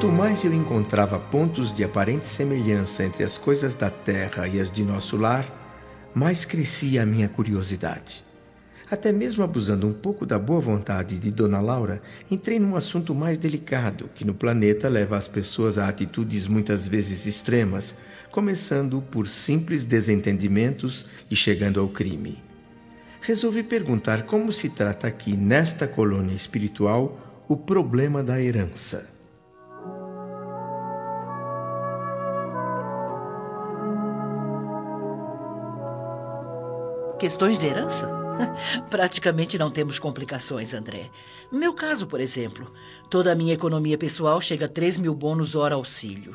Quanto mais eu encontrava pontos de aparente semelhança entre as coisas da terra e as de nosso lar, mais crescia a minha curiosidade. Até mesmo abusando um pouco da boa vontade de Dona Laura, entrei num assunto mais delicado que no planeta leva as pessoas a atitudes muitas vezes extremas, começando por simples desentendimentos e chegando ao crime. Resolvi perguntar como se trata aqui, nesta colônia espiritual, o problema da herança. Questões de herança? Praticamente não temos complicações, André. Meu caso, por exemplo, toda a minha economia pessoal chega a 3 mil bônus hora auxílio.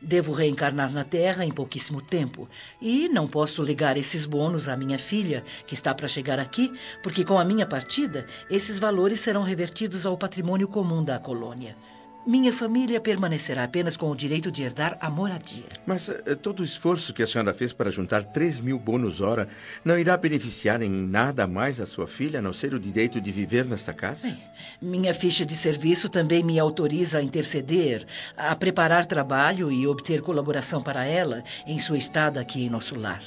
Devo reencarnar na Terra em pouquíssimo tempo. E não posso ligar esses bônus à minha filha, que está para chegar aqui, porque com a minha partida, esses valores serão revertidos ao patrimônio comum da colônia. Minha família permanecerá apenas com o direito de herdar a moradia. Mas uh, todo o esforço que a senhora fez para juntar 3 mil bônus hora não irá beneficiar em nada mais a sua filha, a não ser o direito de viver nesta casa? Bem, minha ficha de serviço também me autoriza a interceder, a preparar trabalho e obter colaboração para ela em sua estada aqui em nosso lar.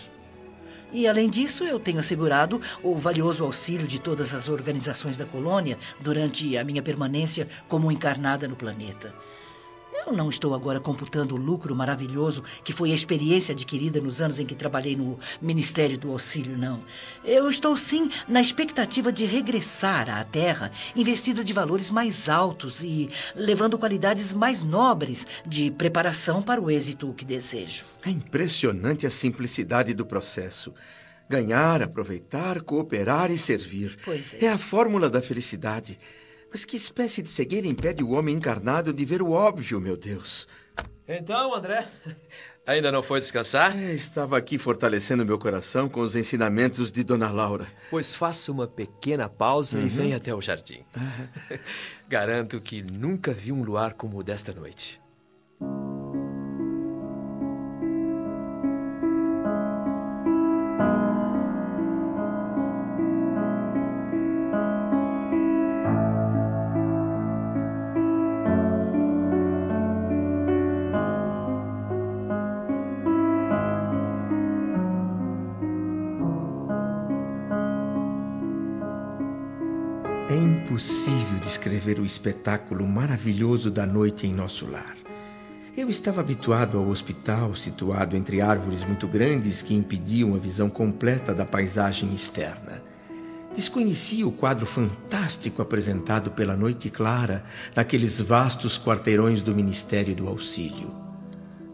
E, além disso, eu tenho assegurado o valioso auxílio de todas as organizações da colônia durante a minha permanência como encarnada no planeta. Eu não estou agora computando o lucro maravilhoso que foi a experiência adquirida nos anos em que trabalhei no Ministério do Auxílio, não. Eu estou sim na expectativa de regressar à Terra, investida de valores mais altos e levando qualidades mais nobres de preparação para o êxito que desejo. É impressionante a simplicidade do processo. Ganhar, aproveitar, cooperar e servir. É. é a fórmula da felicidade. Mas que espécie de cegueira impede o homem encarnado de ver o óbvio, meu Deus? Então, André, ainda não foi descansar? É, estava aqui fortalecendo meu coração com os ensinamentos de Dona Laura. Pois faça uma pequena pausa uhum. e venha até o jardim. Uhum. Garanto que nunca vi um luar como o desta noite. Impossível descrever o espetáculo maravilhoso da noite em nosso lar. Eu estava habituado ao hospital, situado entre árvores muito grandes que impediam a visão completa da paisagem externa. Desconhecia o quadro fantástico apresentado pela noite clara naqueles vastos quarteirões do Ministério do Auxílio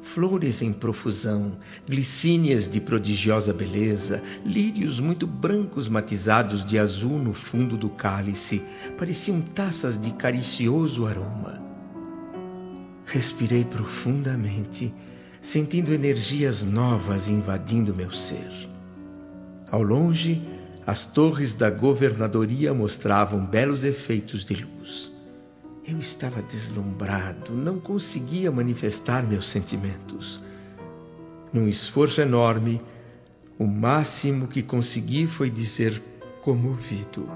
flores em profusão, glicínias de prodigiosa beleza, lírios muito brancos matizados de azul no fundo do cálice, pareciam taças de caricioso aroma. Respirei profundamente, sentindo energias novas invadindo meu ser. Ao longe, as torres da governadoria mostravam belos efeitos de luz. Eu estava deslumbrado, não conseguia manifestar meus sentimentos. Num esforço enorme, o máximo que consegui foi dizer comovido.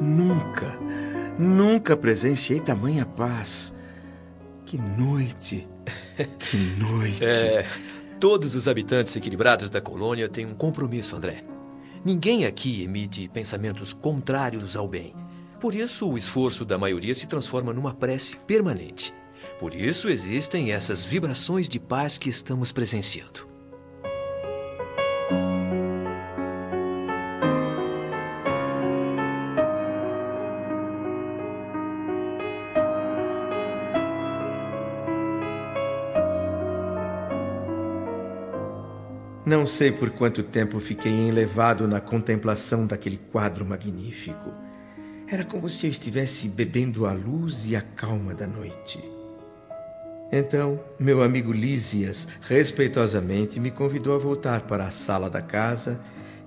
Nunca, nunca presenciei tamanha paz. Que noite, que noite. É, todos os habitantes equilibrados da colônia têm um compromisso, André. Ninguém aqui emite pensamentos contrários ao bem. Por isso, o esforço da maioria se transforma numa prece permanente. Por isso existem essas vibrações de paz que estamos presenciando. Não sei por quanto tempo fiquei enlevado na contemplação daquele quadro magnífico. Era como se eu estivesse bebendo a luz e a calma da noite. Então, meu amigo Lísias, respeitosamente, me convidou a voltar para a sala da casa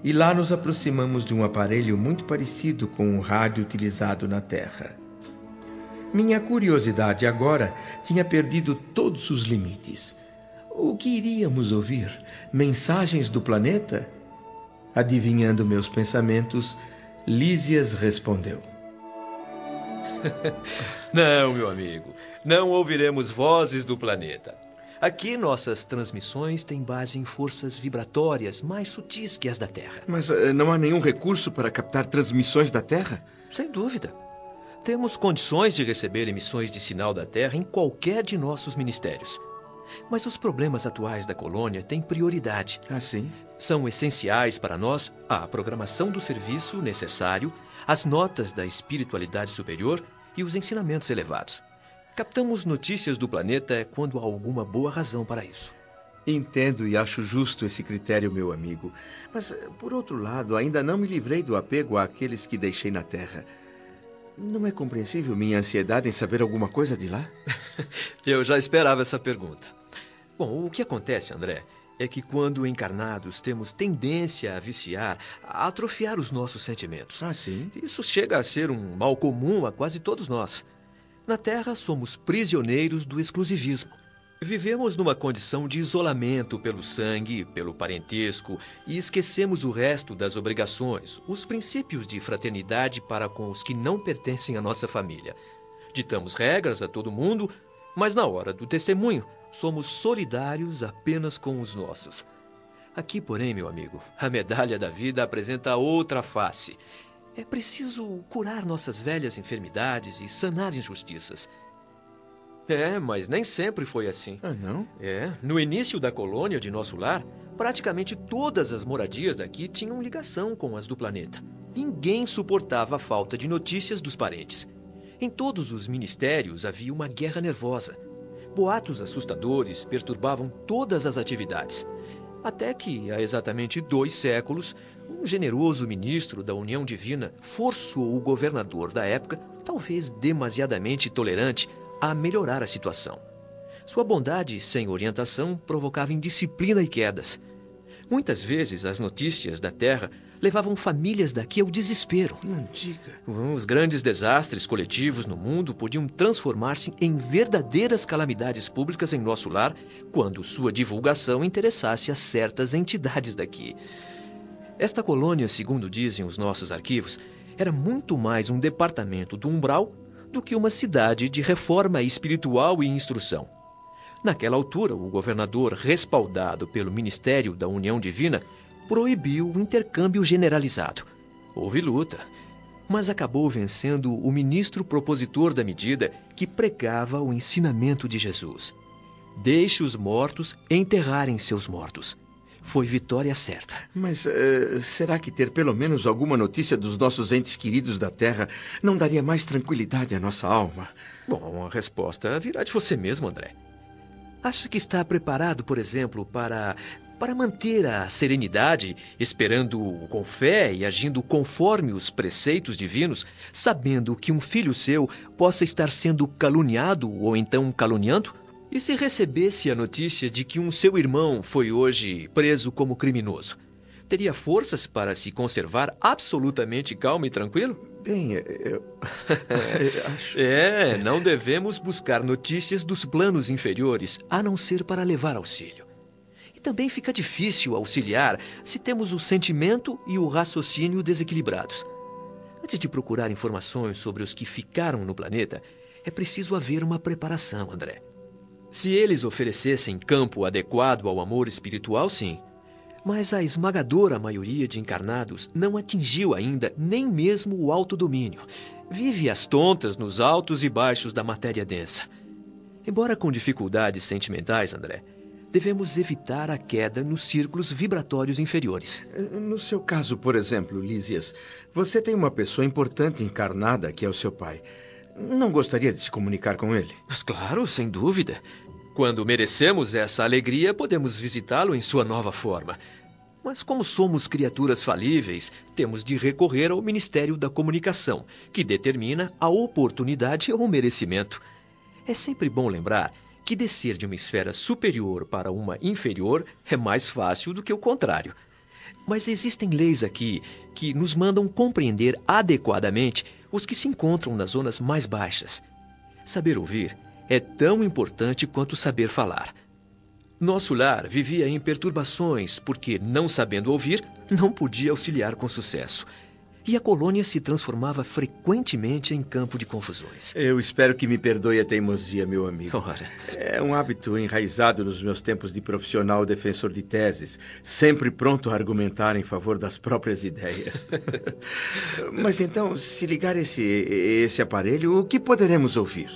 e lá nos aproximamos de um aparelho muito parecido com o rádio utilizado na Terra. Minha curiosidade agora tinha perdido todos os limites. O que iríamos ouvir? Mensagens do planeta? Adivinhando meus pensamentos, Lísias respondeu: não, meu amigo. Não ouviremos vozes do planeta. Aqui nossas transmissões têm base em forças vibratórias mais sutis que as da Terra. Mas uh, não há nenhum recurso para captar transmissões da Terra? Sem dúvida. Temos condições de receber emissões de sinal da Terra em qualquer de nossos ministérios. Mas os problemas atuais da colônia têm prioridade. Ah, sim? São essenciais para nós a programação do serviço necessário, as notas da espiritualidade superior e os ensinamentos elevados. Captamos notícias do planeta quando há alguma boa razão para isso. Entendo e acho justo esse critério, meu amigo. Mas, por outro lado, ainda não me livrei do apego àqueles que deixei na Terra. Não é compreensível minha ansiedade em saber alguma coisa de lá? Eu já esperava essa pergunta. Bom, o que acontece, André, é que quando encarnados temos tendência a viciar, a atrofiar os nossos sentimentos. Ah, sim? Isso chega a ser um mal comum a quase todos nós. Na Terra, somos prisioneiros do exclusivismo. Vivemos numa condição de isolamento pelo sangue, pelo parentesco e esquecemos o resto das obrigações, os princípios de fraternidade para com os que não pertencem à nossa família. Ditamos regras a todo mundo, mas na hora do testemunho, somos solidários apenas com os nossos. Aqui, porém, meu amigo, a medalha da vida apresenta outra face. É preciso curar nossas velhas enfermidades e sanar injustiças. É, mas nem sempre foi assim. Ah, não? É. No início da colônia de nosso lar, praticamente todas as moradias daqui tinham ligação com as do planeta. Ninguém suportava a falta de notícias dos parentes. Em todos os ministérios havia uma guerra nervosa. Boatos assustadores perturbavam todas as atividades. Até que, há exatamente dois séculos, um generoso ministro da União Divina forçou o governador da época, talvez demasiadamente tolerante, a melhorar a situação. Sua bondade sem orientação provocava indisciplina e quedas. Muitas vezes as notícias da Terra levavam famílias daqui ao desespero. Não diga. Os grandes desastres coletivos no mundo podiam transformar-se em verdadeiras calamidades públicas em nosso lar quando sua divulgação interessasse a certas entidades daqui. Esta colônia, segundo dizem os nossos arquivos, era muito mais um departamento do umbral do que uma cidade de reforma espiritual e instrução. Naquela altura, o governador, respaldado pelo Ministério da União Divina, proibiu o intercâmbio generalizado. Houve luta, mas acabou vencendo o ministro propositor da medida que pregava o ensinamento de Jesus. Deixe os mortos enterrarem seus mortos. Foi vitória certa. Mas uh, será que ter pelo menos alguma notícia dos nossos entes queridos da Terra não daria mais tranquilidade à nossa alma? Bom, a resposta virá de você mesmo, André. Acha que está preparado, por exemplo, para para manter a serenidade, esperando com fé e agindo conforme os preceitos divinos, sabendo que um filho seu possa estar sendo caluniado ou então caluniando? E se recebesse a notícia de que um seu irmão foi hoje preso como criminoso? Teria forças para se conservar absolutamente calmo e tranquilo? Bem, eu. acho. É, não devemos buscar notícias dos planos inferiores, a não ser para levar auxílio. Também fica difícil auxiliar se temos o sentimento e o raciocínio desequilibrados. Antes de procurar informações sobre os que ficaram no planeta, é preciso haver uma preparação, André. Se eles oferecessem campo adequado ao amor espiritual, sim. Mas a esmagadora maioria de encarnados não atingiu ainda nem mesmo o autodomínio. Vive às tontas nos altos e baixos da matéria densa. Embora com dificuldades sentimentais, André, devemos evitar a queda nos círculos vibratórios inferiores. No seu caso, por exemplo, Lísias, você tem uma pessoa importante encarnada que é o seu pai. Não gostaria de se comunicar com ele? Mas claro, sem dúvida. Quando merecemos essa alegria, podemos visitá-lo em sua nova forma. Mas como somos criaturas falíveis, temos de recorrer ao Ministério da Comunicação, que determina a oportunidade ou o merecimento. É sempre bom lembrar que descer de uma esfera superior para uma inferior é mais fácil do que o contrário. Mas existem leis aqui que nos mandam compreender adequadamente os que se encontram nas zonas mais baixas. Saber ouvir é tão importante quanto saber falar. Nosso lar vivia em perturbações porque, não sabendo ouvir, não podia auxiliar com sucesso. E a colônia se transformava frequentemente em campo de confusões. Eu espero que me perdoe a teimosia, meu amigo. Ora. É um hábito enraizado nos meus tempos de profissional defensor de teses, sempre pronto a argumentar em favor das próprias ideias. Mas então, se ligar esse, esse aparelho, o que poderemos ouvir?